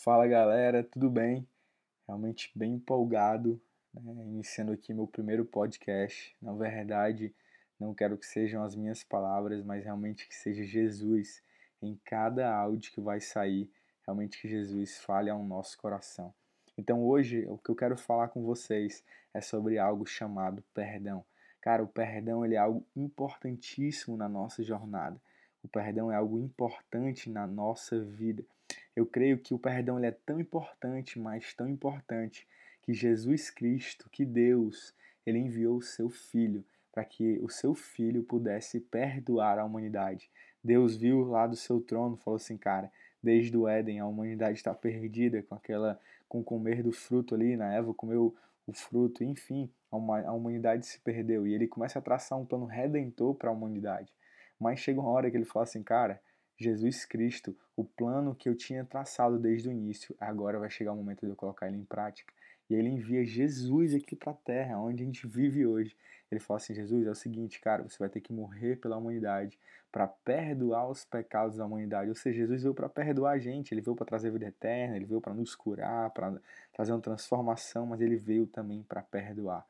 Fala galera, tudo bem? Realmente bem empolgado, né? iniciando aqui meu primeiro podcast. Na verdade, não quero que sejam as minhas palavras, mas realmente que seja Jesus em cada áudio que vai sair, realmente que Jesus fale ao nosso coração. Então hoje o que eu quero falar com vocês é sobre algo chamado perdão. Cara, o perdão ele é algo importantíssimo na nossa jornada. O perdão é algo importante na nossa vida. Eu creio que o perdão é tão importante, mas tão importante, que Jesus Cristo, que Deus, ele enviou o seu Filho para que o seu Filho pudesse perdoar a humanidade. Deus viu lá do seu trono, falou assim, cara, desde o Éden a humanidade está perdida com aquela, com comer do fruto ali, na Eva comeu o fruto, enfim, a humanidade se perdeu e ele começa a traçar um plano redentor para a humanidade. Mas chega uma hora que ele fala assim, cara, Jesus Cristo, o plano que eu tinha traçado desde o início, agora vai chegar o momento de eu colocar ele em prática. E ele envia Jesus aqui para a terra, onde a gente vive hoje. Ele fala assim: Jesus, é o seguinte, cara, você vai ter que morrer pela humanidade para perdoar os pecados da humanidade. Ou seja, Jesus veio para perdoar a gente, ele veio para trazer vida eterna, ele veio para nos curar, para trazer uma transformação, mas ele veio também para perdoar.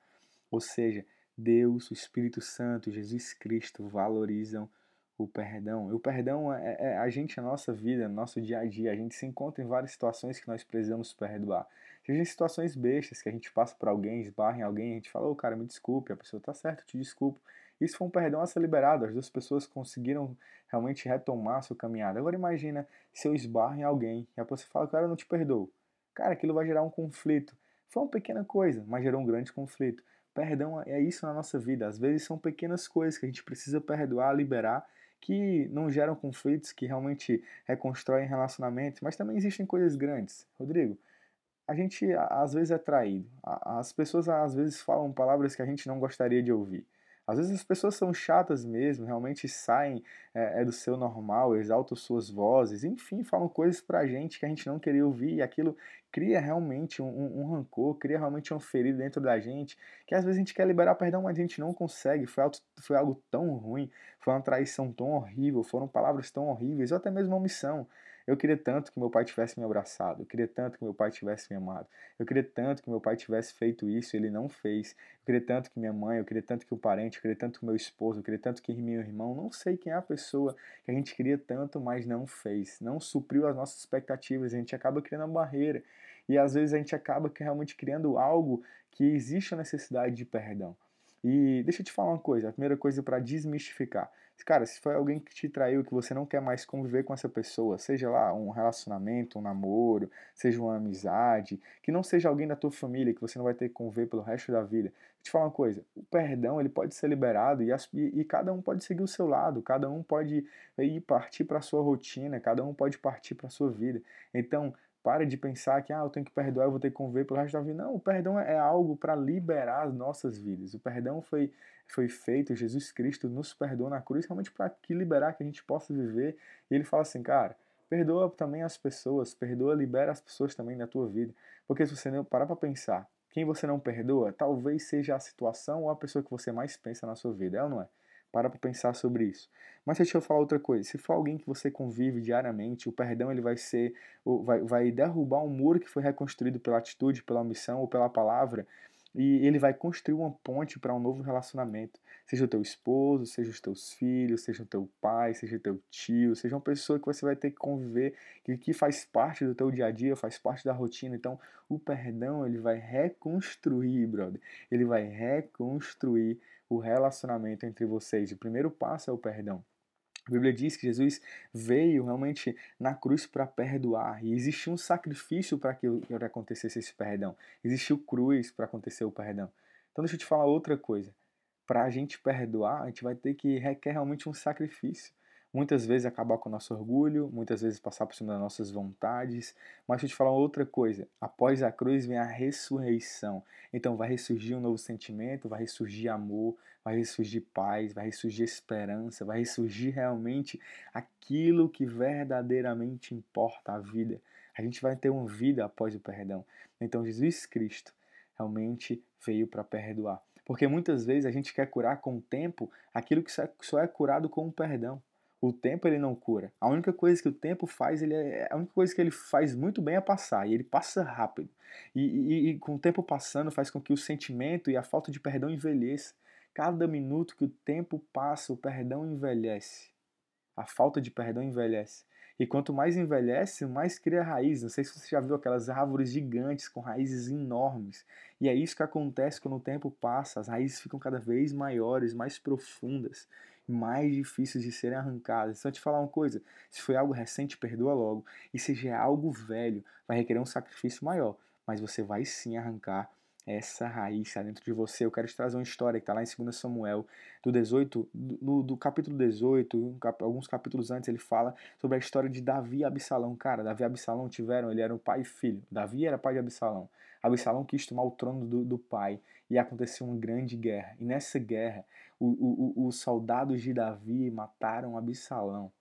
Ou seja, Deus, o Espírito Santo, Jesus Cristo valorizam o perdão. E o perdão é, é, a gente, a nossa vida, nosso dia a dia. A gente se encontra em várias situações que nós precisamos perdoar. Seja em situações bestas, que a gente passa por alguém, esbarra em alguém, a gente fala, ô oh, cara, me desculpe, a pessoa tá certo, te desculpo. Isso foi um perdão a ser liberado, as duas pessoas conseguiram realmente retomar a sua caminhada. Agora imagina se eu esbarro em alguém e a pessoa fala, cara, eu não te perdoo. Cara, aquilo vai gerar um conflito. Foi uma pequena coisa, mas gerou um grande conflito. Perdão é isso na nossa vida. Às vezes são pequenas coisas que a gente precisa perdoar, liberar que não geram conflitos, que realmente reconstroem relacionamentos, mas também existem coisas grandes. Rodrigo, a gente às vezes é traído. As pessoas às vezes falam palavras que a gente não gostaria de ouvir. Às vezes as pessoas são chatas mesmo, realmente saem é, é do seu normal, exaltam suas vozes, enfim, falam coisas pra gente que a gente não queria ouvir e aquilo cria realmente um, um, um, rancor, cria realmente uma ferida dentro da gente, que às vezes a gente quer liberar perdão, mas a gente não consegue, foi, foi algo tão ruim, foi uma traição tão horrível, foram palavras tão horríveis, ou até mesmo uma omissão. Eu queria tanto que meu pai tivesse me abraçado, eu queria tanto que meu pai tivesse me amado, eu queria tanto que meu pai tivesse feito isso ele não fez, eu queria tanto que minha mãe, eu queria tanto que o parente, eu queria tanto que meu esposo, eu queria tanto que meu irmão, não sei quem é a pessoa que a gente queria tanto, mas não fez, não supriu as nossas expectativas, a gente acaba criando uma barreira e às vezes a gente acaba realmente criando algo que existe a necessidade de perdão. E deixa eu te falar uma coisa, a primeira coisa para desmistificar. Cara, se foi alguém que te traiu, que você não quer mais conviver com essa pessoa, seja lá um relacionamento, um namoro, seja uma amizade, que não seja alguém da tua família, que você não vai ter que conviver pelo resto da vida. Vou te falar uma coisa, o perdão ele pode ser liberado e, as, e, e cada um pode seguir o seu lado, cada um pode ir partir para a sua rotina, cada um pode partir para a sua vida. Então, Pare de pensar que ah, eu tenho que perdoar, eu vou ter que conviver pelo resto da vida. Não, o perdão é algo para liberar as nossas vidas. O perdão foi, foi feito, Jesus Cristo nos perdoou na cruz realmente para que liberar, que a gente possa viver. E ele fala assim, cara, perdoa também as pessoas, perdoa, libera as pessoas também da tua vida. Porque se você não parar para pensar, quem você não perdoa, talvez seja a situação ou a pessoa que você mais pensa na sua vida, é ou não é? Para para pensar sobre isso. Mas deixa eu falar outra coisa. Se for alguém que você convive diariamente, o perdão ele vai ser, vai, vai derrubar um muro que foi reconstruído pela atitude, pela missão ou pela palavra, e ele vai construir uma ponte para um novo relacionamento. Seja o teu esposo, seja os teus filhos, seja o teu pai, seja o teu tio, seja uma pessoa que você vai ter que conviver, que, que faz parte do teu dia a dia, faz parte da rotina. Então, o perdão ele vai reconstruir, brother. Ele vai reconstruir o relacionamento entre vocês. O primeiro passo é o perdão. A Bíblia diz que Jesus veio realmente na cruz para perdoar e existiu um sacrifício para que acontecesse esse perdão. Existiu cruz para acontecer o perdão. Então deixa eu te falar outra coisa. Para a gente perdoar, a gente vai ter que requer realmente um sacrifício muitas vezes acabar com o nosso orgulho, muitas vezes passar por cima das nossas vontades. Mas deixa eu te falar outra coisa: após a cruz vem a ressurreição. Então vai ressurgir um novo sentimento, vai ressurgir amor, vai ressurgir paz, vai ressurgir esperança, vai ressurgir realmente aquilo que verdadeiramente importa a vida. A gente vai ter uma vida após o perdão. Então Jesus Cristo realmente veio para perdoar. Porque muitas vezes a gente quer curar com o tempo aquilo que só é curado com o perdão. O tempo ele não cura. A única coisa que o tempo faz, ele é, a única coisa que ele faz muito bem é passar, e ele passa rápido. E, e, e com o tempo passando faz com que o sentimento e a falta de perdão envelheça. Cada minuto que o tempo passa, o perdão envelhece. A falta de perdão envelhece. E quanto mais envelhece, mais cria raiz. Não sei se você já viu aquelas árvores gigantes com raízes enormes. E é isso que acontece quando o tempo passa. As raízes ficam cada vez maiores, mais profundas, mais difíceis de serem arrancadas. Então, eu te falar uma coisa: se foi algo recente, perdoa logo. E se já é algo velho, vai requerer um sacrifício maior. Mas você vai sim arrancar essa raiz está dentro de você. Eu quero te trazer uma história que está lá em 2 Samuel, do 18, do, do capítulo 18, um cap, alguns capítulos antes, ele fala sobre a história de Davi e Absalão. Cara, Davi e Absalão tiveram, ele era um pai e filho. Davi era pai de Absalão. Absalão quis tomar o trono do, do pai e aconteceu uma grande guerra. E nessa guerra, o, o, os soldados de Davi mataram Absalão.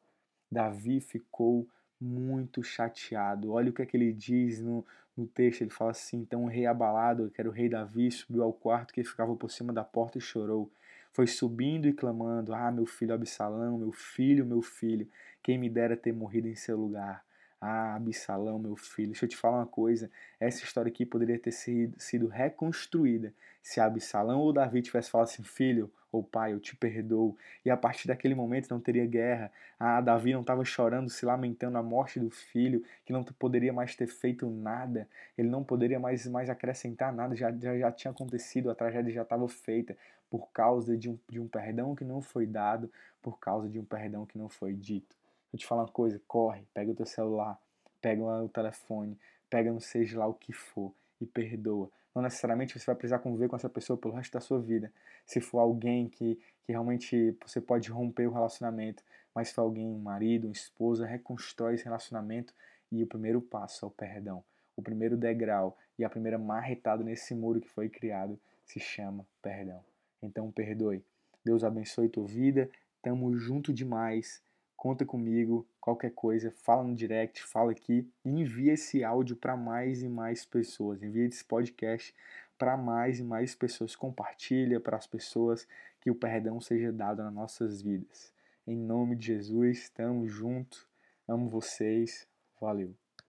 Davi ficou muito chateado. Olha o que é que ele diz no, no texto, ele fala assim: Então o rei abalado, que era o rei Davi, subiu ao quarto que ficava por cima da porta e chorou. Foi subindo e clamando: Ah, meu filho Absalão, meu filho, meu filho, quem me dera ter morrido em seu lugar. Ah, Absalão, meu filho. Deixa eu te falar uma coisa: essa história aqui poderia ter sido, sido reconstruída se Absalão ou Davi tivesse falado assim: Filho, ou pai, eu te perdoo. E a partir daquele momento não teria guerra. Ah, Davi não estava chorando, se lamentando a morte do filho, que não poderia mais ter feito nada, ele não poderia mais, mais acrescentar nada, já, já, já tinha acontecido, a tragédia já estava feita por causa de um, de um perdão que não foi dado, por causa de um perdão que não foi dito. Vou te falar uma coisa, corre, pega o teu celular, pega o telefone, pega não seja lá o que for e perdoa. Não necessariamente você vai precisar conviver com essa pessoa pelo resto da sua vida. Se for alguém que, que realmente você pode romper o relacionamento, mas se for alguém, um marido, uma esposa, reconstrói esse relacionamento e o primeiro passo é o perdão. O primeiro degrau e a primeira marretada nesse muro que foi criado se chama perdão. Então perdoe. Deus abençoe tua vida. Tamo junto demais conta comigo, qualquer coisa, fala no direct, fala aqui envia esse áudio para mais e mais pessoas. Envia esse podcast para mais e mais pessoas. Compartilha para as pessoas que o perdão seja dado nas nossas vidas. Em nome de Jesus, estamos juntos. Amo vocês. Valeu.